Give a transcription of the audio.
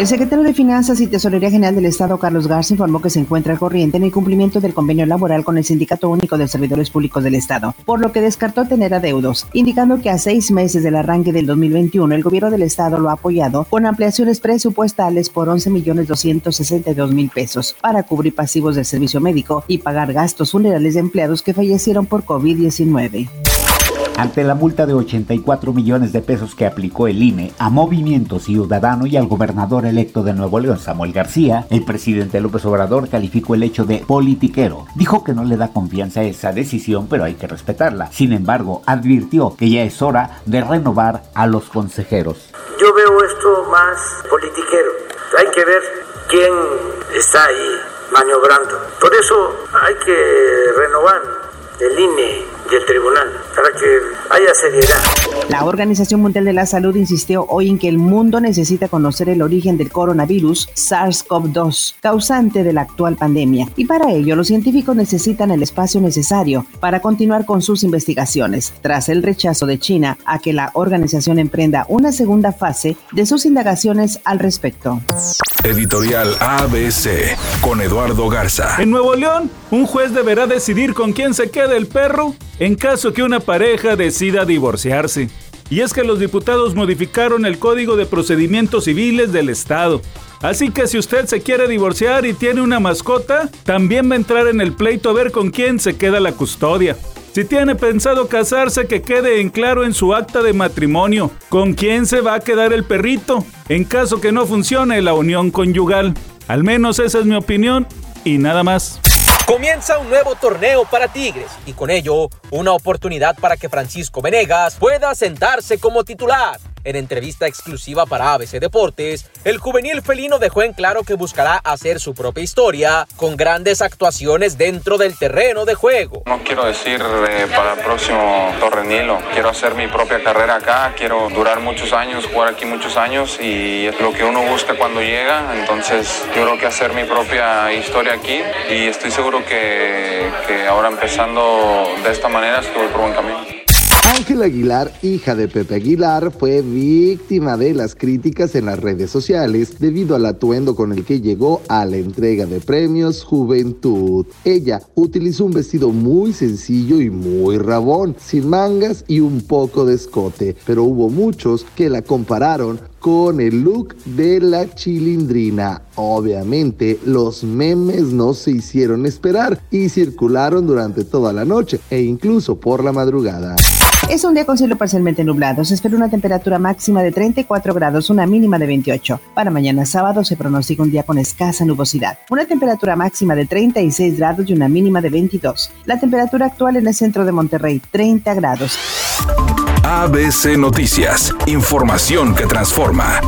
El secretario de Finanzas y Tesorería General del Estado, Carlos Garza, informó que se encuentra corriente en el cumplimiento del convenio laboral con el Sindicato Único de Servidores Públicos del Estado, por lo que descartó tener adeudos, indicando que a seis meses del arranque del 2021 el gobierno del Estado lo ha apoyado con ampliaciones presupuestales por 11 millones 262 mil pesos para cubrir pasivos del servicio médico y pagar gastos funerales de empleados que fallecieron por COVID-19. Ante la multa de 84 millones de pesos que aplicó el INE a Movimiento Ciudadano y al gobernador electo de Nuevo León, Samuel García, el presidente López Obrador calificó el hecho de politiquero. Dijo que no le da confianza a esa decisión, pero hay que respetarla. Sin embargo, advirtió que ya es hora de renovar a los consejeros. Yo veo esto más politiquero. Hay que ver quién está ahí maniobrando. Por eso hay que renovar el INE del tribunal para que haya seriedad. La Organización Mundial de la Salud insistió hoy en que el mundo necesita conocer el origen del coronavirus SARS-CoV-2, causante de la actual pandemia, y para ello los científicos necesitan el espacio necesario para continuar con sus investigaciones, tras el rechazo de China a que la organización emprenda una segunda fase de sus indagaciones al respecto. Editorial ABC con Eduardo Garza. En Nuevo León, un juez deberá decidir con quién se queda el perro en caso que una pareja decida divorciarse. Y es que los diputados modificaron el Código de Procedimientos Civiles del Estado. Así que si usted se quiere divorciar y tiene una mascota, también va a entrar en el pleito a ver con quién se queda la custodia. Si tiene pensado casarse, que quede en claro en su acta de matrimonio con quién se va a quedar el perrito, en caso que no funcione la unión conyugal. Al menos esa es mi opinión y nada más. Comienza un nuevo torneo para Tigres y con ello una oportunidad para que Francisco Venegas pueda sentarse como titular. En entrevista exclusiva para ABC Deportes, el juvenil felino dejó en claro que buscará hacer su propia historia con grandes actuaciones dentro del terreno de juego. No quiero decir eh, para el próximo Torrenilo, quiero hacer mi propia carrera acá, quiero durar muchos años, jugar aquí muchos años y es lo que uno busca cuando llega, entonces yo creo que hacer mi propia historia aquí y estoy seguro que, que ahora empezando de esta manera estoy por buen camino. Ángela Aguilar, hija de Pepe Aguilar, fue víctima de las críticas en las redes sociales debido al atuendo con el que llegó a la entrega de premios Juventud. Ella utilizó un vestido muy sencillo y muy rabón, sin mangas y un poco de escote, pero hubo muchos que la compararon con el look de la chilindrina. Obviamente, los memes no se hicieron esperar y circularon durante toda la noche e incluso por la madrugada. Es un día con cielo parcialmente nublado. Se espera una temperatura máxima de 34 grados, una mínima de 28. Para mañana sábado se pronostica un día con escasa nubosidad. Una temperatura máxima de 36 grados y una mínima de 22. La temperatura actual en el centro de Monterrey, 30 grados. ABC Noticias. Información que transforma.